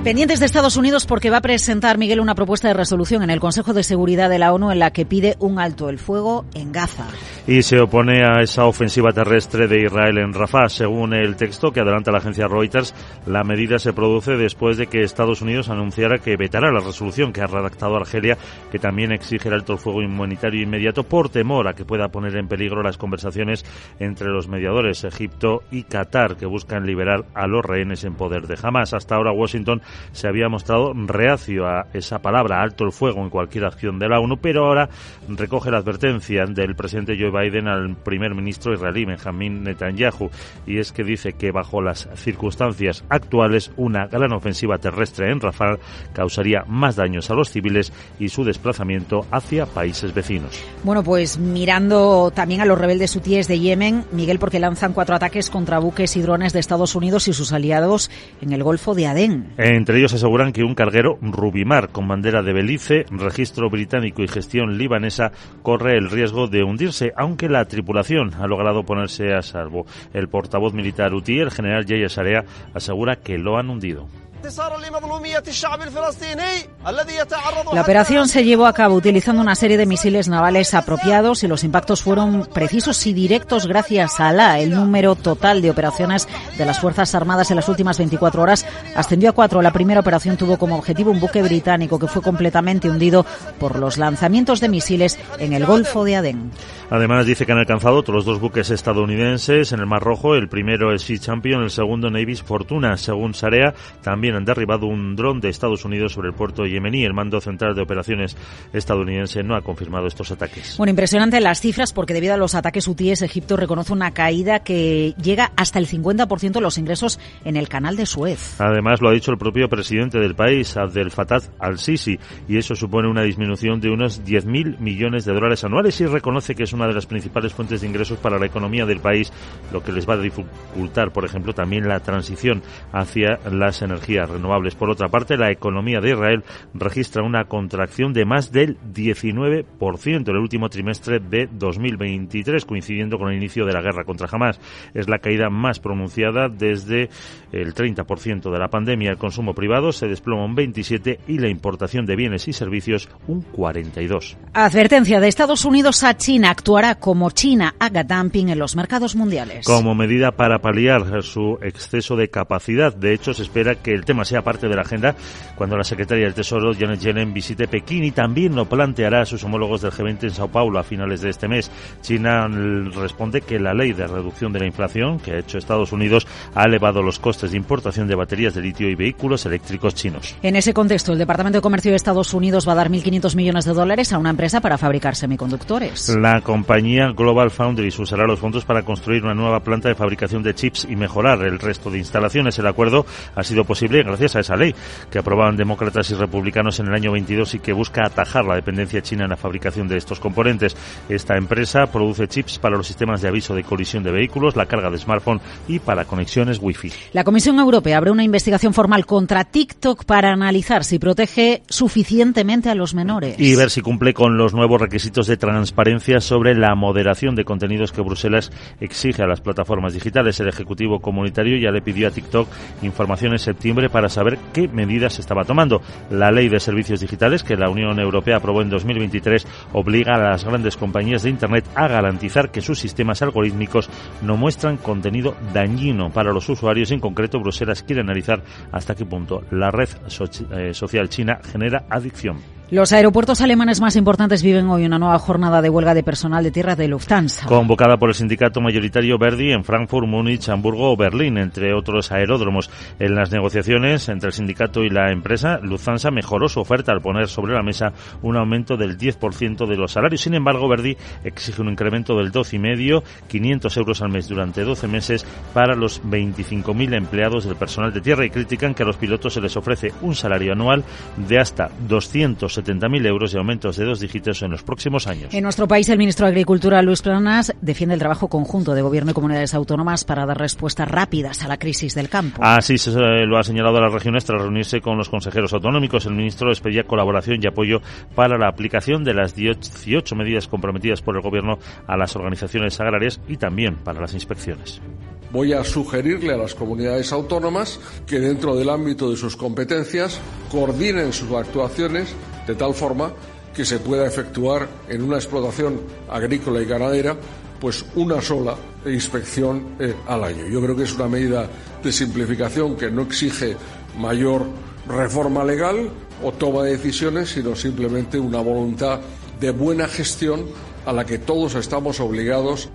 Pendientes de Estados Unidos porque va a presentar Miguel una propuesta de resolución en el Consejo de Seguridad de la ONU en la que pide un alto el fuego en Gaza. Y se opone a esa ofensiva terrestre de Israel en Rafah. Según el texto que adelanta la agencia Reuters, la medida se produce después de que Estados Unidos anunciara que vetará la resolución que ha redactado Argelia, que también exige el alto el fuego humanitario inmediato por temor a que pueda poner en peligro las conversaciones entre los mediadores Egipto y Qatar, que buscan liberar a los rehenes en poder de Hamas. Hasta ahora Washington se había mostrado reacio a esa palabra alto el fuego en cualquier acción de la ONU, pero ahora recoge la advertencia del presidente Joe Biden al primer ministro israelí Benjamin Netanyahu y es que dice que bajo las circunstancias actuales una gran ofensiva terrestre en Rafah causaría más daños a los civiles y su desplazamiento hacia países vecinos. Bueno, pues mirando también a los rebeldes hutíes de Yemen, Miguel, porque lanzan cuatro ataques contra buques y drones de Estados Unidos y sus aliados en el Golfo de Adén. Entre ellos aseguran que un carguero Rubimar con bandera de Belice, registro británico y gestión libanesa corre el riesgo de hundirse, aunque la tripulación ha logrado ponerse a salvo. El portavoz militar UTI, el general Yaya Sarea, asegura que lo han hundido. La operación se llevó a cabo utilizando una serie de misiles navales apropiados y los impactos fueron precisos y directos gracias a la el número total de operaciones de las Fuerzas Armadas en las últimas 24 horas ascendió a cuatro. La primera operación tuvo como objetivo un buque británico que fue completamente hundido por los lanzamientos de misiles en el Golfo de Adén. Además dice que han alcanzado otros dos buques estadounidenses en el Mar Rojo. El primero es Sea Champion, el segundo Navy's Fortuna. Según Sarea, también han derribado un dron de Estados Unidos sobre el puerto yemení. El mando central de operaciones estadounidense no ha confirmado estos ataques. Bueno, impresionante las cifras porque debido a los ataques hutíes, Egipto reconoce una caída que llega hasta el 50% de los ingresos en el canal de Suez. Además, lo ha dicho el propio presidente del país, Abdel Fattah al-Sisi, y eso supone una disminución de unos 10.000 millones de dólares anuales y reconoce que es una de las principales fuentes de ingresos para la economía del país, lo que les va a dificultar, por ejemplo, también la transición hacia las energías renovables. Por otra parte, la economía de Israel registra una contracción de más del 19% en el último trimestre de 2023, coincidiendo con el inicio de la guerra contra Hamas. Es la caída más pronunciada desde el 30% de la pandemia. El consumo privado se desploma un 27 y la importación de bienes y servicios un 42. Advertencia de Estados Unidos a China actuará como China haga dumping en los mercados mundiales. Como medida para paliar su exceso de capacidad. De hecho, se espera que el tema sea parte de la agenda cuando la secretaria del Tesoro, Janet Yellen, visite Pekín y también lo planteará a sus homólogos del G20 en Sao Paulo a finales de este mes. China responde que la ley de reducción de la inflación que ha hecho Estados Unidos ha elevado los costes de importación de baterías de litio y vehículos eléctricos chinos. En ese contexto, el Departamento de Comercio de Estados Unidos va a dar 1.500 millones de dólares a una empresa para fabricar semiconductores. La compañía Global Foundries usará los fondos para construir una nueva planta de fabricación de chips y mejorar el resto de instalaciones. El acuerdo ha sido posible gracias a esa ley que aprobaban demócratas y republicanos en el año 22 y que busca atajar la dependencia china en la fabricación de estos componentes. Esta empresa produce chips para los sistemas de aviso de colisión de vehículos, la carga de smartphone y para conexiones Wi-Fi. La Comisión Europea abre una investigación formal contra TikTok para analizar si protege suficientemente a los menores. Y ver si cumple con los nuevos requisitos de transparencia sobre la moderación de contenidos que Bruselas exige a las plataformas digitales. El Ejecutivo Comunitario ya le pidió a TikTok información en septiembre para saber qué medidas estaba tomando. La Ley de Servicios Digitales que la Unión Europea aprobó en 2023 obliga a las grandes compañías de Internet a garantizar que sus sistemas algorítmicos no muestran contenido dañino para los usuarios. En concreto, Bruselas quiere analizar hasta qué punto la red eh, social china genera adicción. Los aeropuertos alemanes más importantes viven hoy una nueva jornada de huelga de personal de tierra de Lufthansa. Convocada por el sindicato mayoritario Verdi en Frankfurt, Múnich, Hamburgo o Berlín, entre otros aeródromos. En las negociaciones entre el sindicato y la empresa, Lufthansa mejoró su oferta al poner sobre la mesa un aumento del 10% de los salarios. Sin embargo, Verdi exige un incremento del 12,5, 500 euros al mes durante 12 meses para los 25.000 empleados del personal de tierra y critican que a los pilotos se les ofrece un salario anual de hasta 270 70.000 euros y aumentos de dos dígitos en los próximos años. En nuestro país, el ministro de Agricultura, Luis Planas, defiende el trabajo conjunto de Gobierno y comunidades autónomas para dar respuestas rápidas a la crisis del campo. Así se lo ha señalado a las regiones tras reunirse con los consejeros autonómicos. El ministro les pedía colaboración y apoyo para la aplicación de las 18 medidas comprometidas por el Gobierno a las organizaciones agrarias y también para las inspecciones voy a sugerirle a las comunidades autónomas que dentro del ámbito de sus competencias coordinen sus actuaciones de tal forma que se pueda efectuar en una explotación agrícola y ganadera pues una sola inspección eh, al año. Yo creo que es una medida de simplificación que no exige mayor reforma legal o toma de decisiones, sino simplemente una voluntad de buena gestión a la que todos estamos obligados.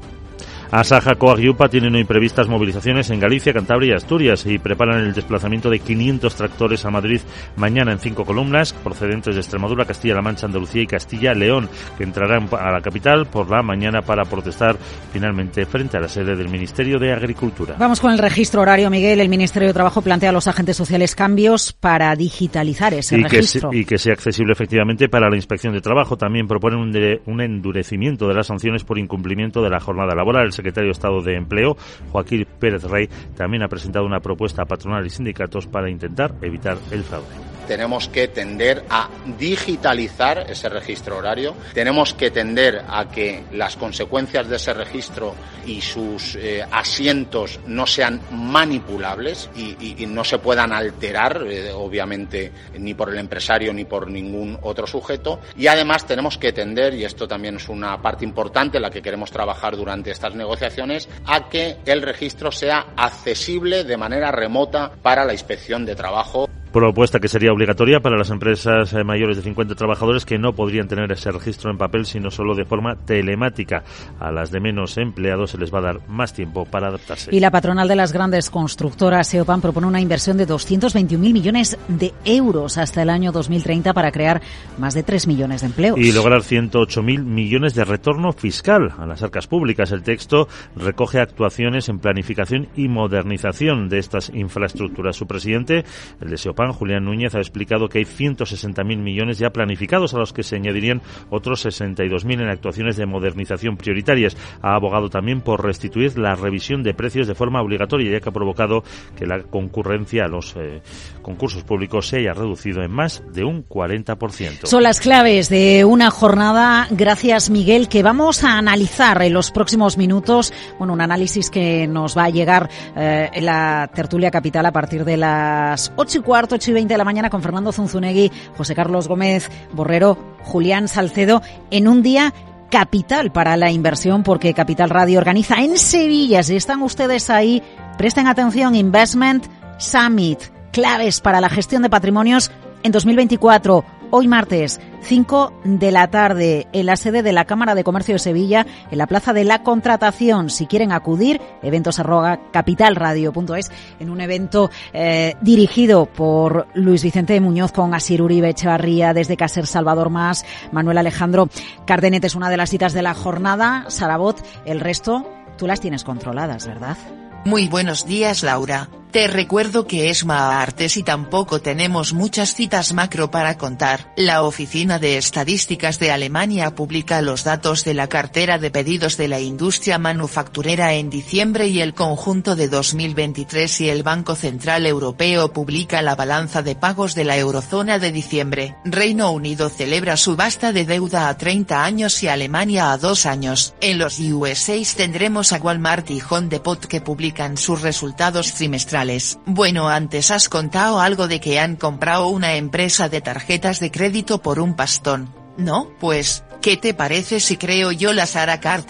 Asaja Coagiupa tienen hoy previstas movilizaciones en Galicia, Cantabria y Asturias y preparan el desplazamiento de 500 tractores a Madrid mañana en cinco columnas procedentes de Extremadura, Castilla-La Mancha, Andalucía y Castilla-León que entrarán a la capital por la mañana para protestar finalmente frente a la sede del Ministerio de Agricultura. Vamos con el registro horario, Miguel. El Ministerio de Trabajo plantea a los agentes sociales cambios para digitalizar ese registro. y que sea accesible efectivamente para la inspección de trabajo. También proponen un, un endurecimiento de las sanciones por incumplimiento de la jornada laboral secretario de Estado de Empleo, Joaquín Pérez Rey, también ha presentado una propuesta a patronal y sindicatos para intentar evitar el fraude tenemos que tender a digitalizar ese registro horario, tenemos que tender a que las consecuencias de ese registro y sus eh, asientos no sean manipulables y, no se puedan alterar, eh, obviamente, ni por el empresario ni por ningún otro sujeto. Y además tenemos que tender, y esto también es una parte importante en la que queremos trabajar durante estas negociaciones, a que el registro sea accesible de manera remota para la inspección de trabajo propuesta que sería obligatoria para las empresas eh, mayores de 50 trabajadores que no podrían tener ese registro en papel sino solo de forma telemática. A las de menos empleados se les va a dar más tiempo para adaptarse. Y la patronal de las grandes constructoras, EOPAN, propone una inversión de 221.000 millones de euros hasta el año 2030 para crear más de 3 millones de empleos. Y lograr 108.000 millones de retorno fiscal a las arcas públicas. El texto recoge actuaciones en planificación y modernización de estas infraestructuras. Su presidente, el de Julián Núñez, ha explicado que hay 160.000 millones ya planificados a los que se añadirían otros 62.000 en actuaciones de modernización prioritarias. Ha abogado también por restituir la revisión de precios de forma obligatoria, ya que ha provocado que la concurrencia a los eh, concursos públicos se haya reducido en más de un 40%. Son las claves de una jornada, gracias Miguel, que vamos a analizar en los próximos minutos. Bueno, un análisis que nos va a llegar eh, en la tertulia capital a partir de las 8 y cuarto 8 y 20 de la mañana con Fernando Zunzunegui, José Carlos Gómez Borrero, Julián Salcedo, en un día capital para la inversión porque Capital Radio organiza en Sevilla, si están ustedes ahí, presten atención, Investment Summit, claves para la gestión de patrimonios en 2024 hoy martes, 5 de la tarde, en la sede de la Cámara de Comercio de Sevilla, en la Plaza de la Contratación. Si quieren acudir, eventos arroga capitalradio.es, en un evento eh, dirigido por Luis Vicente Muñoz con Asir Uribe Echevarría, desde Caser Salvador Más, Manuel Alejandro Cardenet es una de las citas de la jornada, Sarabot, el resto tú las tienes controladas, ¿verdad? Muy buenos días, Laura. Te recuerdo que es Artes y tampoco tenemos muchas citas macro para contar. La Oficina de Estadísticas de Alemania publica los datos de la cartera de pedidos de la industria manufacturera en diciembre y el conjunto de 2023 y el Banco Central Europeo publica la balanza de pagos de la eurozona de diciembre. Reino Unido celebra subasta de deuda a 30 años y Alemania a 2 años. En los USA tendremos a Walmart y Home Depot que publican sus resultados trimestrales bueno antes has contado algo de que han comprado una empresa de tarjetas de crédito por un pastón, ¿no? Pues, ¿qué te parece si creo yo la Zara Card?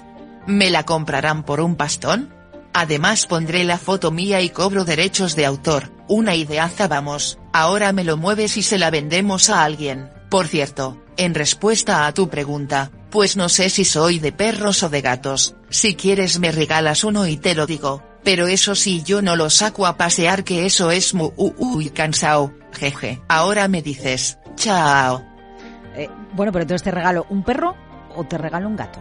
¿Me la comprarán por un pastón? Además pondré la foto mía y cobro derechos de autor, una ideaza vamos, ahora me lo mueves y se la vendemos a alguien. Por cierto, en respuesta a tu pregunta, pues no sé si soy de perros o de gatos, si quieres me regalas uno y te lo digo, pero eso sí yo no lo saco a pasear que eso es muy cansado, jeje. Ahora me dices, chao. Eh, bueno, pero entonces te regalo un perro o te regalo un gato.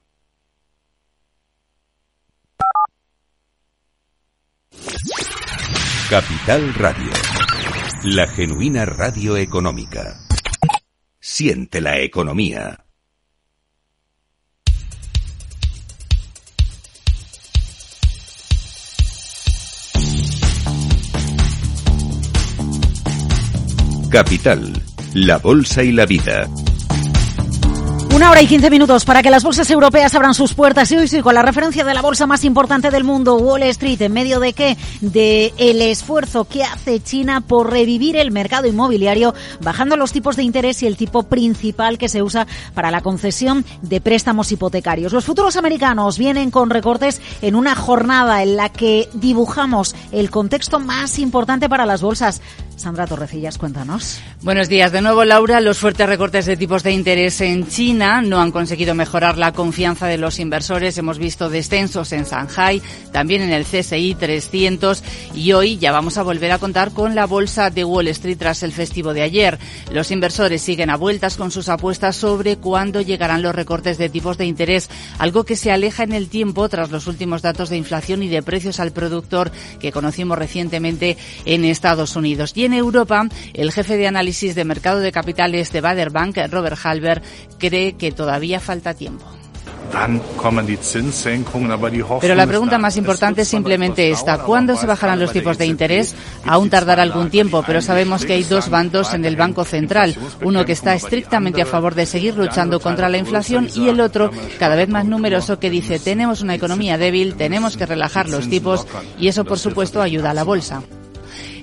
Capital Radio. La genuina radio económica. Siente la economía. Capital, la bolsa y la vida. Una hora y quince minutos para que las bolsas europeas abran sus puertas y hoy sí con la referencia de la bolsa más importante del mundo, Wall Street, en medio de qué? De el esfuerzo que hace China por revivir el mercado inmobiliario, bajando los tipos de interés y el tipo principal que se usa para la concesión de préstamos hipotecarios. Los futuros americanos vienen con recortes en una jornada en la que dibujamos el contexto más importante para las bolsas. Sandra Torrecillas, cuéntanos. Buenos días de nuevo, Laura. Los fuertes recortes de tipos de interés en China no han conseguido mejorar la confianza de los inversores. Hemos visto descensos en Shanghai, también en el CSI 300 y hoy ya vamos a volver a contar con la bolsa de Wall Street tras el festivo de ayer. Los inversores siguen a vueltas con sus apuestas sobre cuándo llegarán los recortes de tipos de interés, algo que se aleja en el tiempo tras los últimos datos de inflación y de precios al productor que conocimos recientemente en Estados Unidos. Y en Europa, el jefe de análisis de mercado de capitales de Bader Bank, Robert Halber, cree que todavía falta tiempo. Pero la pregunta más importante es simplemente esta. ¿Cuándo se bajarán los tipos de interés? Aún tardará algún tiempo, pero sabemos que hay dos bandos en el Banco Central. Uno que está estrictamente a favor de seguir luchando contra la inflación y el otro, cada vez más numeroso, que dice tenemos una economía débil, tenemos que relajar los tipos y eso, por supuesto, ayuda a la bolsa.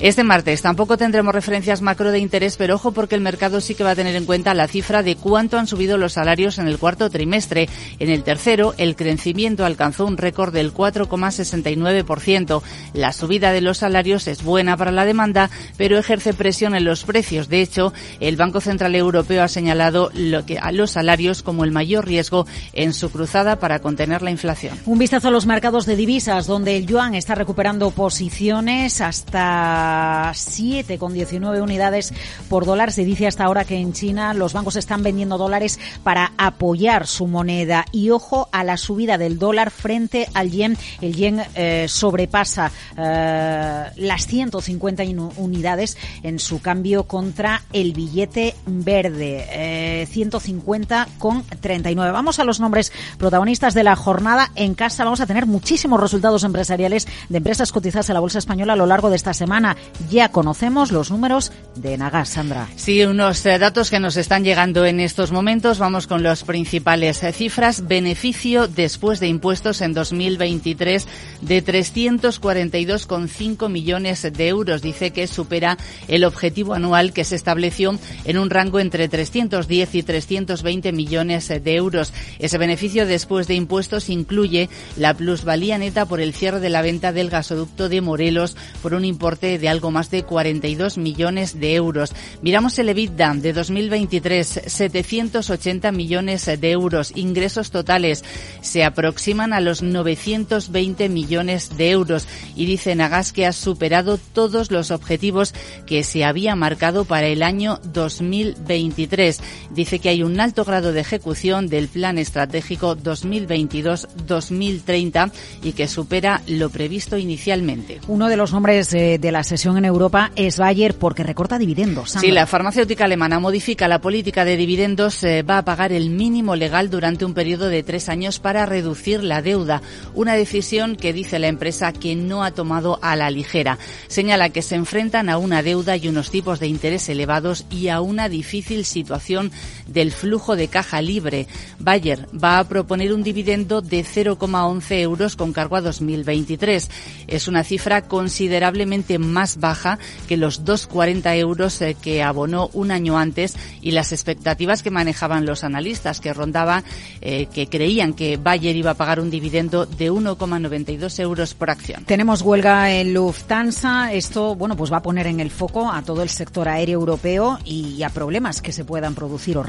Este martes tampoco tendremos referencias macro de interés, pero ojo porque el mercado sí que va a tener en cuenta la cifra de cuánto han subido los salarios en el cuarto trimestre. En el tercero, el crecimiento alcanzó un récord del 4,69%. La subida de los salarios es buena para la demanda, pero ejerce presión en los precios. De hecho, el Banco Central Europeo ha señalado los salarios como el mayor riesgo en su cruzada para contener la inflación. Un vistazo a los mercados de divisas, donde el yuan está recuperando posiciones hasta 7,19 unidades por dólar. Se dice hasta ahora que en China los bancos están vendiendo dólares para apoyar su moneda. Y ojo a la subida del dólar frente al yen. El yen eh, sobrepasa eh, las 150 unidades en su cambio contra el billete verde. 150 eh, con 39. Vamos a los nombres protagonistas de la jornada. En casa vamos a tener muchísimos resultados empresariales de empresas cotizadas en la Bolsa Española a lo largo de esta semana. Ya conocemos los números de Nagas, Sandra. Sí, unos eh, datos que nos están llegando en estos momentos. Vamos con las principales eh, cifras. Beneficio después de impuestos en 2023 de 342,5 millones de euros. Dice que supera el objetivo anual que se estableció en un rango entre 310 y 320 millones de euros. Ese beneficio después de impuestos incluye la plusvalía neta por el cierre de la venta del gasoducto de Morelos por un importe de algo más de 42 millones de euros. Miramos el EBITDA de 2023, 780 millones de euros. Ingresos totales se aproximan a los 920 millones de euros y dice Nagas que ha superado todos los objetivos que se había marcado para el año 2023. Dice que hay un alto grado de ejecución del Plan Estratégico 2022-2030 y que supera lo previsto inicialmente. Uno de los nombres de, la sesión en Europa es Bayer porque recorta dividendos. Sí, la farmacéutica alemana modifica la política de dividendos, eh, va a pagar el mínimo legal durante un periodo de tres años para reducir la deuda. Una decisión que dice la empresa que no ha tomado a la ligera. Señala que se enfrentan a una deuda y unos tipos de interés elevados y a una difícil situación del flujo de caja libre. Bayer va a proponer un dividendo de 0,11 euros con cargo a 2023. Es una cifra considerablemente más baja que los 2,40 euros eh, que abonó un año antes y las expectativas que manejaban los analistas, que rondaba, eh, que creían que Bayer iba a pagar un dividendo de 1,92 euros por acción. Tenemos huelga en Lufthansa. Esto, bueno, pues va a poner en el foco a todo el sector aéreo europeo y a problemas que se puedan producir o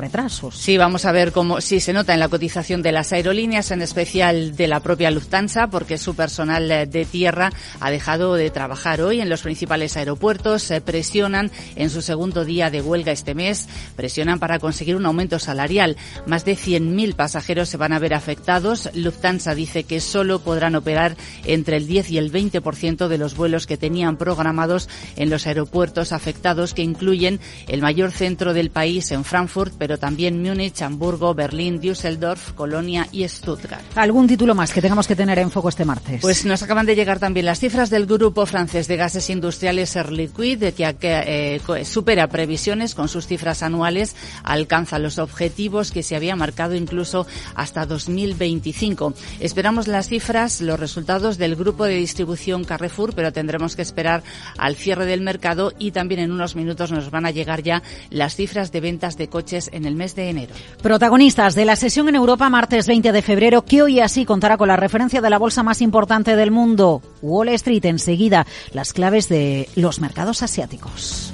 Sí, vamos a ver cómo, sí se nota en la cotización de las aerolíneas, en especial de la propia Lufthansa, porque su personal eh, de tierra ha dejado de trabajar hoy en los principales aeropuertos, se presionan en su segundo día de huelga este mes, presionan para conseguir un aumento salarial. Más de 100.000 pasajeros se van a ver afectados. Lufthansa dice que solo podrán operar entre el 10 y el 20% de los vuelos que tenían programados en los aeropuertos afectados, que incluyen el mayor centro del país en Frankfurt, pero también Múnich, Hamburgo, Berlín, Düsseldorf, Colonia y Stuttgart. ¿Algún título más que tengamos que tener en foco este martes? Pues nos acaban de llegar también las cifras del grupo francés de gases industriales Air Liquide, que, eh, supera previsiones con sus cifras anuales, alcanza los objetivos que se había marcado incluso hasta 2025. Esperamos las cifras, los resultados del grupo de distribución Carrefour, pero tendremos que esperar al cierre del mercado y también en unos minutos nos van a llegar ya las cifras de ventas de coches en el mes de enero. Protagonistas de la sesión en Europa martes 20 de febrero, que hoy así contará con la referencia de la bolsa más importante del mundo, Wall Street. Enseguida, las claves de los mercados asiáticos.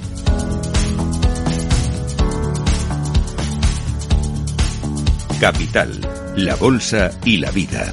Capital, la bolsa y la vida.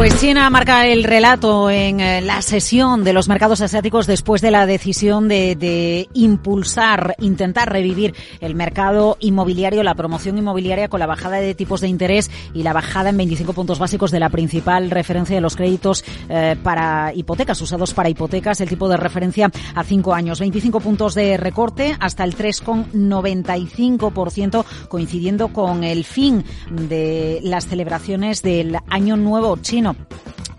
Pues China marca el relato en eh, la sesión de los mercados asiáticos después de la decisión de, impulsar, intentar revivir el mercado inmobiliario, la promoción inmobiliaria con la bajada de tipos de interés y la bajada en 25 puntos básicos de la principal referencia de los créditos eh, para hipotecas, usados para hipotecas, el tipo de referencia a cinco años. 25 puntos de recorte hasta el 3,95%, coincidiendo con el fin de las celebraciones del Año Nuevo Chino Bueno,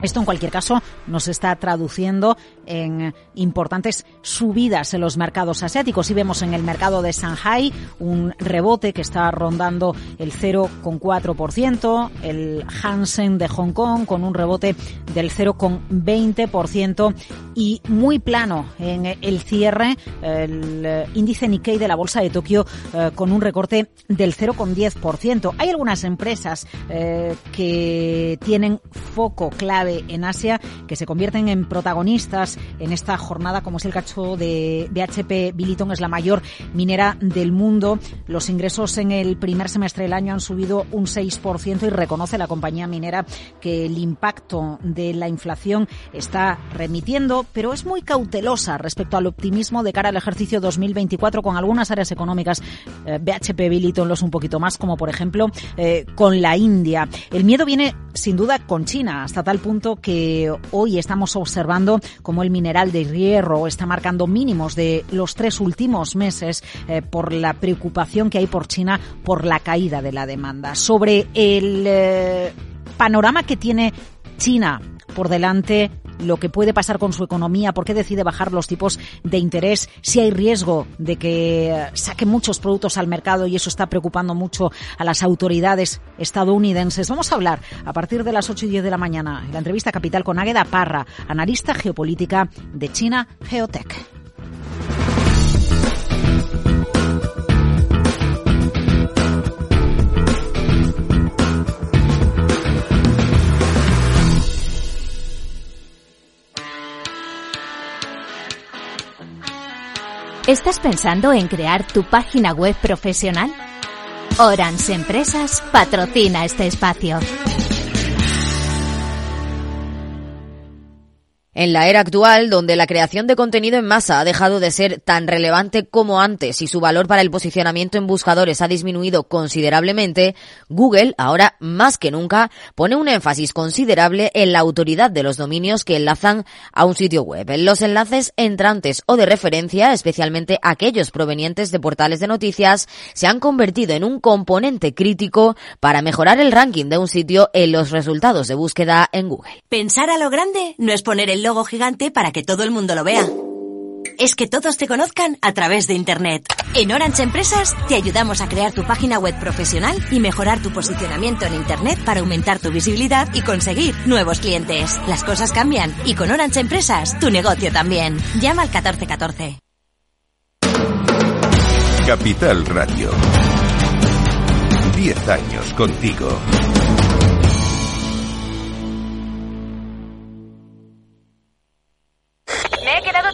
esto en cualquier caso nos está traduciendo en importantes subidas en los mercados asiáticos. Y vemos en el mercado de Shanghai un rebote que está rondando el 0,4%, el Hansen de Hong Kong con un rebote del 0,20% y muy plano en el cierre el índice Nikkei de la bolsa de Tokio eh, con un recorte del 0,10%. Hay algunas empresas eh, que tienen foco clave en Asia que se convierten en protagonistas en esta jornada, como es el cacho de BHP Billiton, es la mayor minera del mundo. Los ingresos en el primer semestre del año han subido un 6% y reconoce la compañía minera que el impacto de la inflación está remitiendo, pero es muy cautelosa respecto al optimismo de cara al ejercicio 2024 con algunas áreas económicas. Eh, BHP Billiton los un poquito más, como por ejemplo eh, con la India. El miedo viene sin duda con China, hasta tal punto que hoy estamos observando cómo el mineral de hierro está marcando mínimos de los tres últimos meses eh, por la preocupación que hay por China por la caída de la demanda. Sobre el eh, panorama que tiene China por delante lo que puede pasar con su economía, por qué decide bajar los tipos de interés, si hay riesgo de que saque muchos productos al mercado y eso está preocupando mucho a las autoridades estadounidenses. Vamos a hablar a partir de las 8 y 10 de la mañana en la entrevista capital con Águeda Parra, analista geopolítica de China Geotech. ¿Estás pensando en crear tu página web profesional? Orange Empresas patrocina este espacio. En la era actual, donde la creación de contenido en masa ha dejado de ser tan relevante como antes y su valor para el posicionamiento en buscadores ha disminuido considerablemente, Google, ahora más que nunca, pone un énfasis considerable en la autoridad de los dominios que enlazan a un sitio web. Los enlaces entrantes o de referencia, especialmente aquellos provenientes de portales de noticias, se han convertido en un componente crítico para mejorar el ranking de un sitio en los resultados de búsqueda en Google. Pensar a lo grande no es poner el logo gigante para que todo el mundo lo vea. Es que todos te conozcan a través de Internet. En Orange Empresas te ayudamos a crear tu página web profesional y mejorar tu posicionamiento en Internet para aumentar tu visibilidad y conseguir nuevos clientes. Las cosas cambian y con Orange Empresas tu negocio también. Llama al 1414. Capital Radio. 10 años contigo.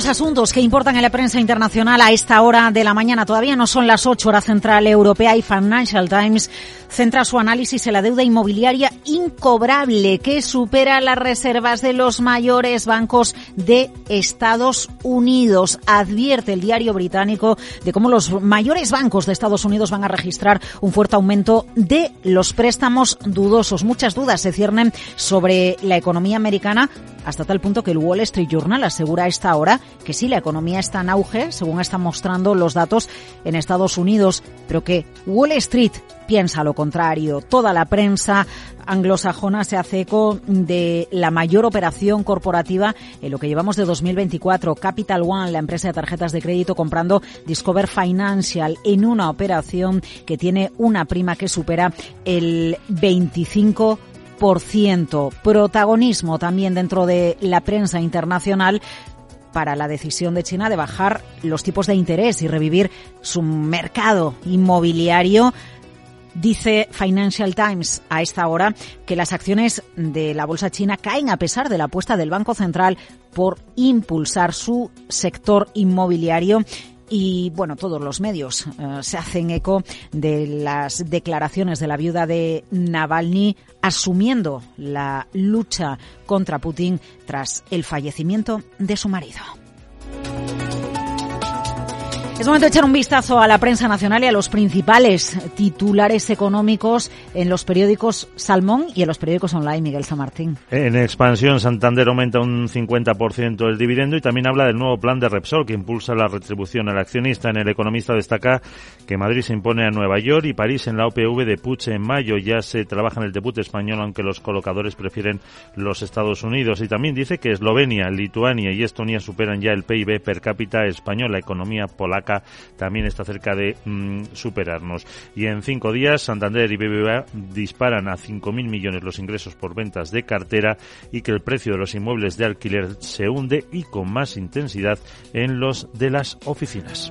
Los asuntos que importan en la prensa internacional a esta hora de la mañana. Todavía no son las 8 horas central europea y Financial Times centra su análisis en la deuda inmobiliaria incobrable que supera las reservas de los mayores bancos de Estados Unidos. Advierte el diario británico de cómo los mayores bancos de Estados Unidos van a registrar un fuerte aumento de los préstamos dudosos. Muchas dudas se ciernen sobre la economía americana hasta tal punto que el Wall Street Journal asegura a esta hora que sí, la economía está en auge, según están mostrando los datos en Estados Unidos, pero que Wall Street piensa lo contrario. Toda la prensa anglosajona se hace eco de la mayor operación corporativa en lo que llevamos de 2024. Capital One, la empresa de tarjetas de crédito, comprando Discover Financial en una operación que tiene una prima que supera el 25 Protagonismo también dentro de la prensa internacional para la decisión de China de bajar los tipos de interés y revivir su mercado inmobiliario. Dice Financial Times a esta hora que las acciones de la bolsa china caen a pesar de la apuesta del Banco Central por impulsar su sector inmobiliario y bueno, todos los medios eh, se hacen eco de las declaraciones de la viuda de Navalny asumiendo la lucha contra Putin tras el fallecimiento de su marido. Es momento de echar un vistazo a la prensa nacional y a los principales titulares económicos en los periódicos Salmón y en los periódicos online, Miguel San Martín. En expansión, Santander aumenta un 50% el dividendo y también habla del nuevo plan de Repsol que impulsa la retribución al accionista. En el economista destaca que Madrid se impone a Nueva York y París en la OPV de Puche en mayo. Ya se trabaja en el debut español, aunque los colocadores prefieren los Estados Unidos. Y también dice que Eslovenia, Lituania y Estonia superan ya el PIB per cápita español. La economía polaca también está cerca de mm, superarnos. Y en cinco días, Santander y BBVA disparan a 5.000 millones los ingresos por ventas de cartera y que el precio de los inmuebles de alquiler se hunde y con más intensidad en los de las oficinas.